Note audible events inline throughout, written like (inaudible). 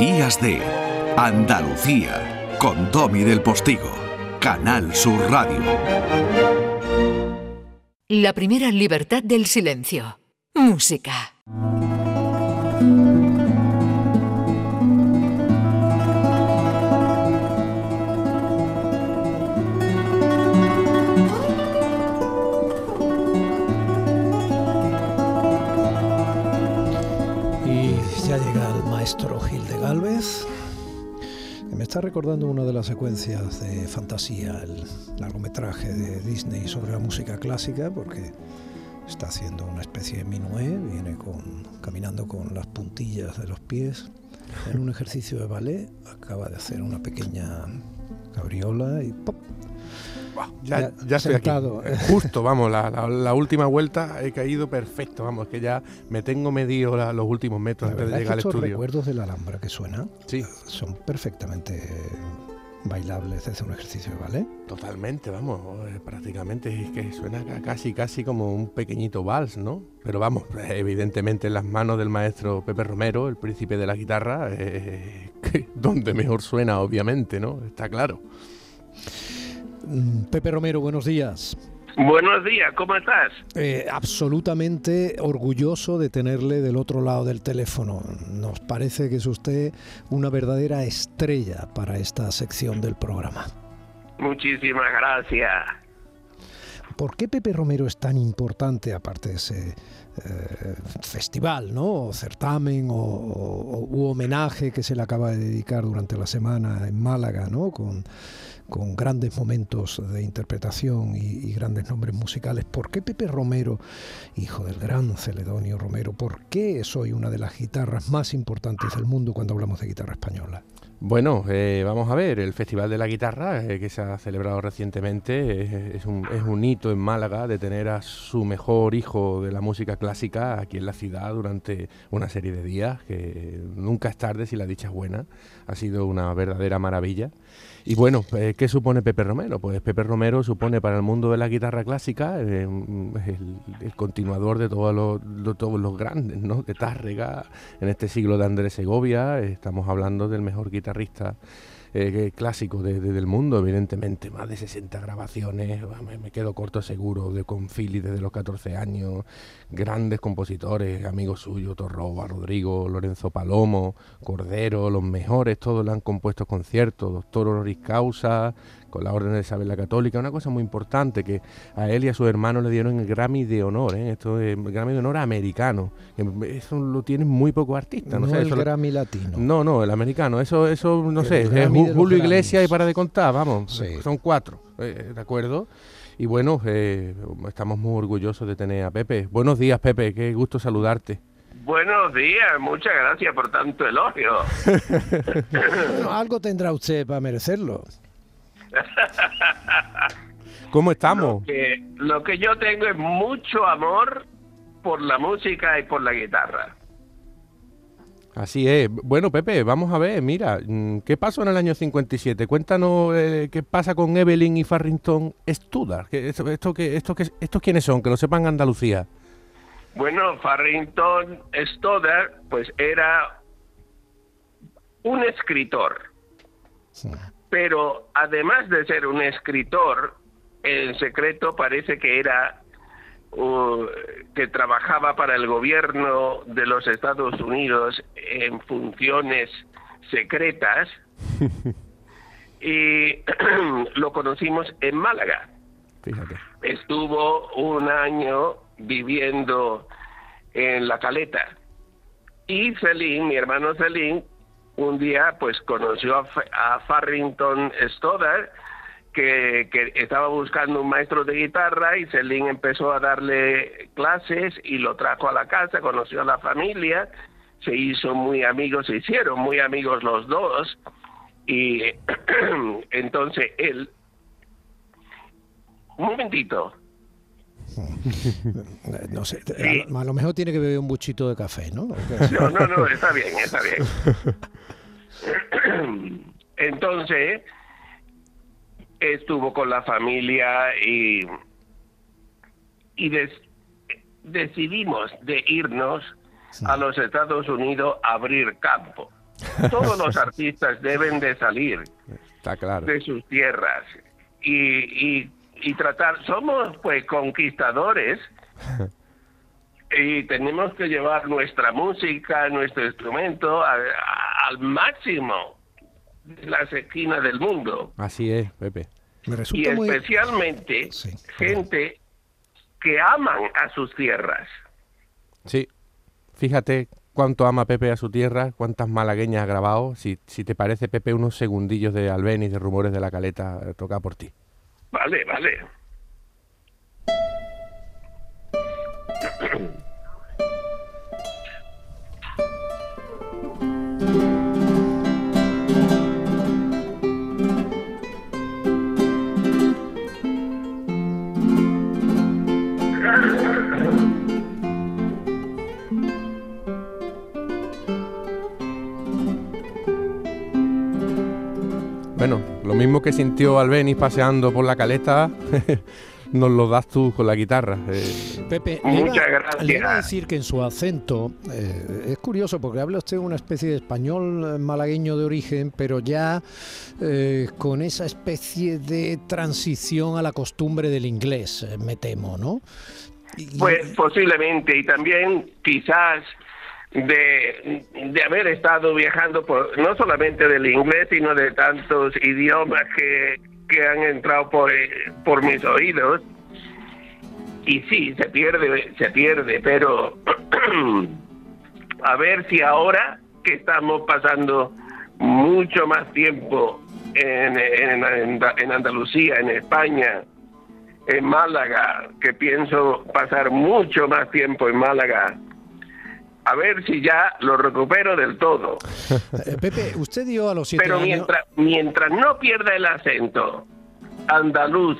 Días de Andalucía con Domi del Postigo, Canal Sur Radio. La primera libertad del silencio. Música. Me está recordando una de las secuencias de fantasía, el largometraje de Disney sobre la música clásica, porque está haciendo una especie de minué, viene con, caminando con las puntillas de los pies. En un ejercicio de ballet acaba de hacer una pequeña cabriola y ¡pop! Ya, ya, estoy aquí. Eh, justo, vamos, la, última vuelta he caído perfecto, vamos, que ya me tengo medido los últimos metros antes de llegar al estudio. Los recuerdos de la Alhambra que suena sí. son perfectamente bailables desde un ejercicio ballet. Totalmente, vamos, eh, prácticamente es que suena casi casi como un pequeñito vals, ¿no? Pero vamos, (laughs) evidentemente en las manos del maestro Pepe Romero, el príncipe de la guitarra, eh, (laughs) donde mejor suena, obviamente, ¿no? Está claro. Mm, Pepe Romero, buenos días. Buenos días, ¿cómo estás? Eh, absolutamente orgulloso de tenerle del otro lado del teléfono. Nos parece que es usted una verdadera estrella para esta sección del programa. Muchísimas gracias. ¿Por qué Pepe Romero es tan importante, aparte de ese eh, festival, ¿no? O certamen o, u homenaje que se le acaba de dedicar durante la semana en Málaga, ¿no? Con con grandes momentos de interpretación y, grandes nombres musicales. ¿Por qué Pepe Romero, hijo del gran Celedonio Romero, por qué soy una de las guitarras más importantes del mundo cuando hablamos de guitarra española? Bueno, eh, vamos a ver, el Festival de la Guitarra, eh, que se ha celebrado recientemente, es, un, es, un, hito en Málaga de tener a su mejor hijo de la música clásica aquí en la ciudad durante una serie de días, que nunca es tarde si la dicha es buena, ha sido una verdadera maravilla. Y bueno, eh, ¿qué supone Pepe Romero? Pues Pepe Romero supone para el mundo de la guitarra clásica eh, el, continuador de todos los, todos los grandes, ¿no? De Tárrega, en este siglo de Andrés Segovia, estamos hablando del mejor guitarrista eh, clásico de, del mundo, evidentemente, más de 60 grabaciones, me, quedo corto seguro, de con Philly desde los 14 años, grandes compositores, amigos suyos, Torroba, Rodrigo, Lorenzo Palomo, Cordero, los mejores, todos le han compuesto conciertos, Doctor Honoris Causa, con la Orden de Isabel la Católica, una cosa muy importante que a él y a su hermano le dieron el Grammy de honor, ¿eh? esto es el Grammy de honor americano, eso lo tienen muy pocos artistas. No, sé, el Grammy latino. No, no, el americano, eso, eso no sé, es Julio Iglesias y para de contar, vamos, son cuatro, eh, ¿de acuerdo? Y bueno, eh, estamos muy orgullosos de tener a Pepe. Buenos días, Pepe, qué gusto saludarte. Buenos días, muchas gracias por tanto elogio. (laughs) algo tendrá usted para merecerlo. (laughs) ¿Cómo estamos? Lo que, yo tengo es mucho amor por la música y por la guitarra. Así es. Bueno, Pepe, vamos a ver, mira, mm, ¿qué pasó en el año 57? Cuéntanos eh, qué pasa con Evelyn y Farrington Studar. Esto, esto, esto, ¿Estos quiénes son? Que lo sepan Andalucía. Bueno, Farrington Studar, pues era un escritor. Sí pero además de ser un escritor, en secreto parece que era uh, que trabajaba para el gobierno de los Estados Unidos en funciones secretas. (laughs) Y (clears throat) lo conocimos en Málaga. Estuvo un año viviendo en La Caleta. Y Celín, mi hermano Celín, un día pues conoció a, Farrington Stoddard que, estaba buscando un maestro de guitarra y Celine empezó a darle clases y lo trajo a la casa, conoció a la familia, se hizo muy amigos, se hicieron muy amigos los dos y (clears throat) entonces él... Un momentito. (laughs) No sé, a, lo mejor tiene que beber un buchito de café, ¿no? No, no, no, está bien, está bien. (laughs) Entonces, estuvo con la familia y, y decidimos de irnos a los Estados Unidos a abrir campo. todos los artistas deben de salir de sus tierras y, y, tratar, somos pues conquistadores (laughs) y tenemos que llevar nuestra música, nuestro instrumento al máximo de las esquinas del mundo. Así es, Pepe. y especialmente gente que aman a sus tierras. Sí, fíjate cuánto ama Pepe a su tierra, cuántas malagueñas ha grabado. Si, si te parece, Pepe, unos segundillos de Albeniz, de Rumores de la Caleta, toca por ti. Vale, vale. (clears throat) (clears throat) que sintió Albeniz paseando por la caleta, (laughs) nos lo das tú con la guitarra. Eh. Pepe, Muchas gracias. le iba a decir que en su acento, eh, es curioso porque habla usted una especie de español malagueño de origen, pero ya eh, con esa especie de transición a la costumbre del inglés, me temo, ¿no? Pues posiblemente, y también quizás de, de haber estado viajando por, no solamente del inglés, sino de tantos idiomas que, que han entrado por, por mis oídos. Y sí, se pierde, se pierde, pero (clears throat) a ver si ahora que estamos pasando mucho más tiempo en, en, en Andalucía, en España, en Málaga, que pienso pasar mucho más tiempo en Málaga, a ver si ya lo recupero del todo. Eh, Pepe, usted dio a los siete Pero mientras, mientras no pierda el acento andaluz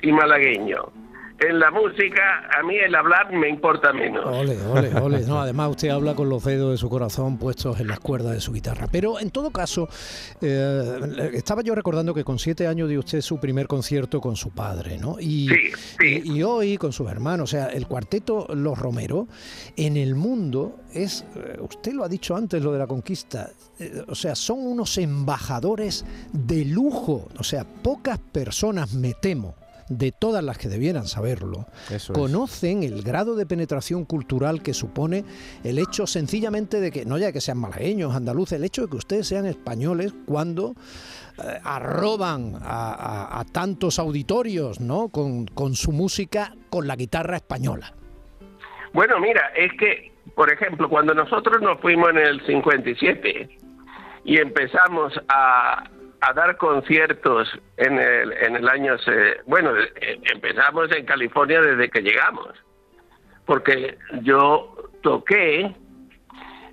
y malagueño, en la música, a mí el hablar me importa menos. Ole, ole, (laughs) ole. No, además, usted habla con los dedos de su corazón puestos en las cuerdas de su guitarra. Pero en todo caso, eh, estaba yo recordando que con siete años dio usted su primer concierto con su padre, ¿no? Y, sí, Y, hoy con sus hermanos, o sea, el cuarteto Los Romero, en el mundo es, eh, usted lo ha dicho antes, lo de la conquista, eh, o sea, son unos embajadores de lujo, o sea, pocas personas, me temo, de todas las que debieran saberlo, conocen el grado de penetración cultural que supone el hecho sencillamente de que, no ya que sean malagueños, andaluces, el hecho de que ustedes sean españoles cuando eh, arroban a, tantos auditorios ¿no? Con, con su música, con la guitarra española. Bueno, mira, es que, por ejemplo, cuando nosotros nos fuimos en el 57 y empezamos a, a dar conciertos en el, en el año, bueno, eh, empezamos en California desde que llegamos, porque yo toqué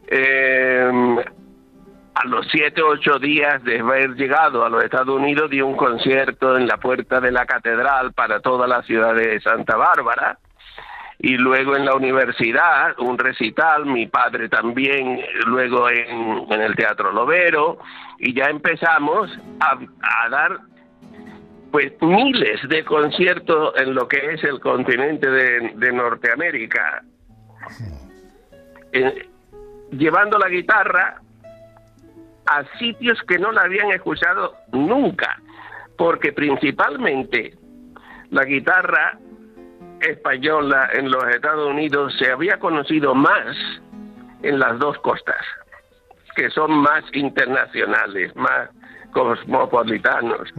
em, a los siete o ocho días de haber llegado a los Estados Unidos, di un concierto en la puerta de la catedral para toda la ciudad de Santa Bárbara y luego en la universidad un recital, mi padre también, luego en, el Teatro Lovero, y ya empezamos a, dar pues miles de conciertos en lo que es el continente de, Norteamérica, llevando la guitarra a sitios que no la habían escuchado nunca, porque principalmente la guitarra española en los Estados Unidos se había conocido más en las dos costas, que son más internacionales, más cosmopolitanos.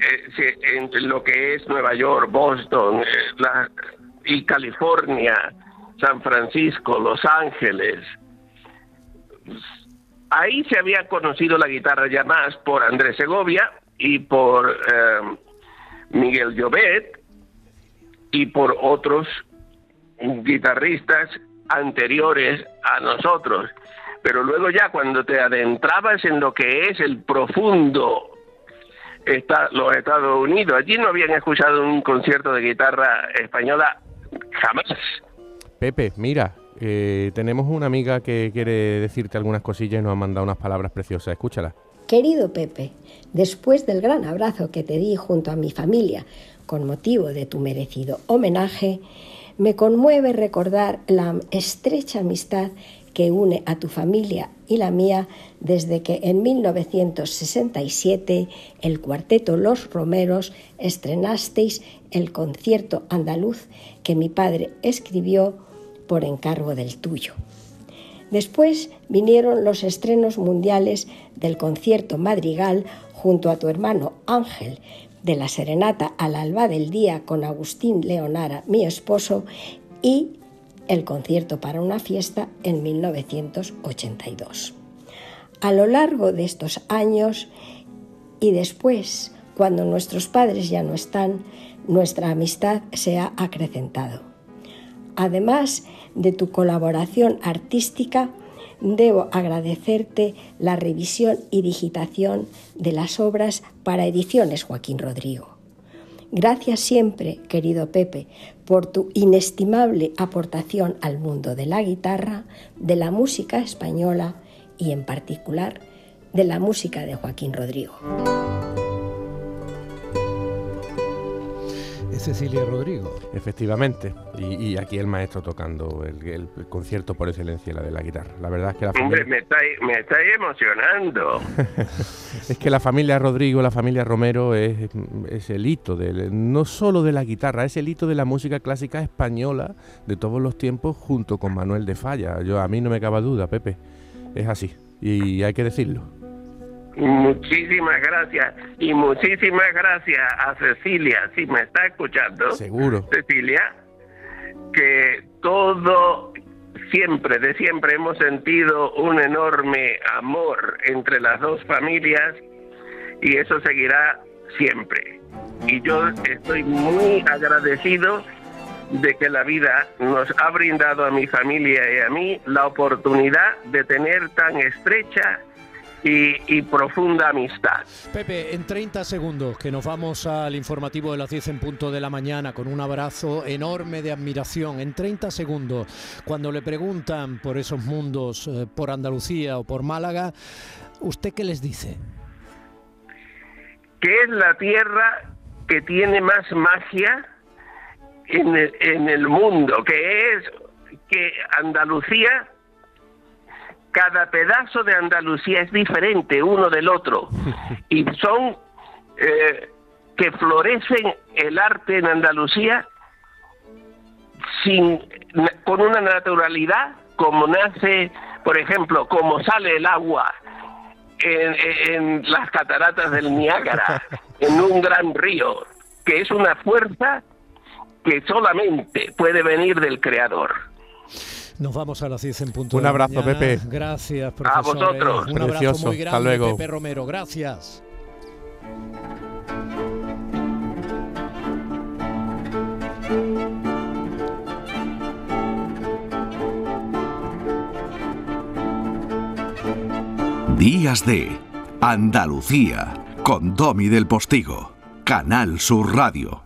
Eh, en lo que es Nueva York, Boston eh, y California, San Francisco, Los Ángeles. Ahí se había conocido la guitarra ya más por Andrés Segovia y por eh, Miguel Llobet, y por otros guitarristas anteriores a nosotros. Pero luego ya cuando te adentrabas en lo que es el profundo está, los Estados Unidos, allí no habían escuchado un concierto de guitarra española jamás. Pepe, mira, eh, tenemos una amiga que quiere decirte algunas cosillas y nos ha mandado unas palabras preciosas. Escúchala. Querido Pepe, después del gran abrazo que te di junto a mi familia con motivo de tu merecido homenaje, me conmueve recordar la estrecha amistad que une a tu familia y la mía desde que en 1967 el cuarteto Los Romeros estrenasteis el concierto andaluz que mi padre escribió por encargo del tuyo. Después vinieron los estrenos mundiales del concierto Madrigal junto a tu hermano Ángel, de la serenata al alba del día con Agustín Leonara, mi esposo, y el concierto para una fiesta en 1982. A lo largo de estos años y después, cuando nuestros padres ya no están, nuestra amistad se ha acrecentado. Además de tu colaboración artística, debo agradecerte la revisión y digitación de las obras para ediciones Joaquín Rodrigo. Gracias siempre, querido Pepe, por tu inestimable aportación al mundo de la guitarra, de la música española y en particular de la música de Joaquín Rodrigo. Cecilia Rodrigo. Efectivamente, y, aquí el maestro tocando el, concierto por excelencia, la de la guitarra. La verdad es que la familia... Hombre, me estáis, emocionando. (laughs) es que la familia Rodrigo, la familia Romero es, es el hito, de, no solo de la guitarra, es el hito de la música clásica española de todos los tiempos junto con Manuel de Falla. Yo, a mí no me cabe duda, Pepe, es así, y hay que decirlo. Muchísimas gracias y muchísimas gracias a Cecilia, si me está escuchando. Seguro. Cecilia, que todo siempre, de siempre hemos sentido un enorme amor entre las dos familias y eso seguirá siempre. Y yo estoy muy agradecido de que la vida nos ha brindado a mi familia y a mí la oportunidad de tener tan estrecha y, profunda amistad. Pepe, en 30 segundos, que nos vamos al informativo de las 10 en punto de la mañana con un abrazo enorme de admiración. En 30 segundos, cuando le preguntan por esos mundos, eh, por Andalucía o por Málaga, ¿usted qué les dice? Que es la tierra que tiene más magia en el, en el mundo, que es que Andalucía cada pedazo de Andalucía es diferente uno del otro (laughs) y son eh, que florecen el arte en Andalucía sin con una naturalidad como nace, por ejemplo, como sale el agua en, en las cataratas del Niágara, (laughs) en un gran río, que es una fuerza que solamente puede venir del Creador. Nos vamos a las 10 en punto. Un abrazo, Pepe. Gracias, profesor. A vosotros. Un abrazo muy grande, Hasta luego. Pepe Romero. Gracias. Días de Andalucía con Domi del Postigo, Canal Sur Radio.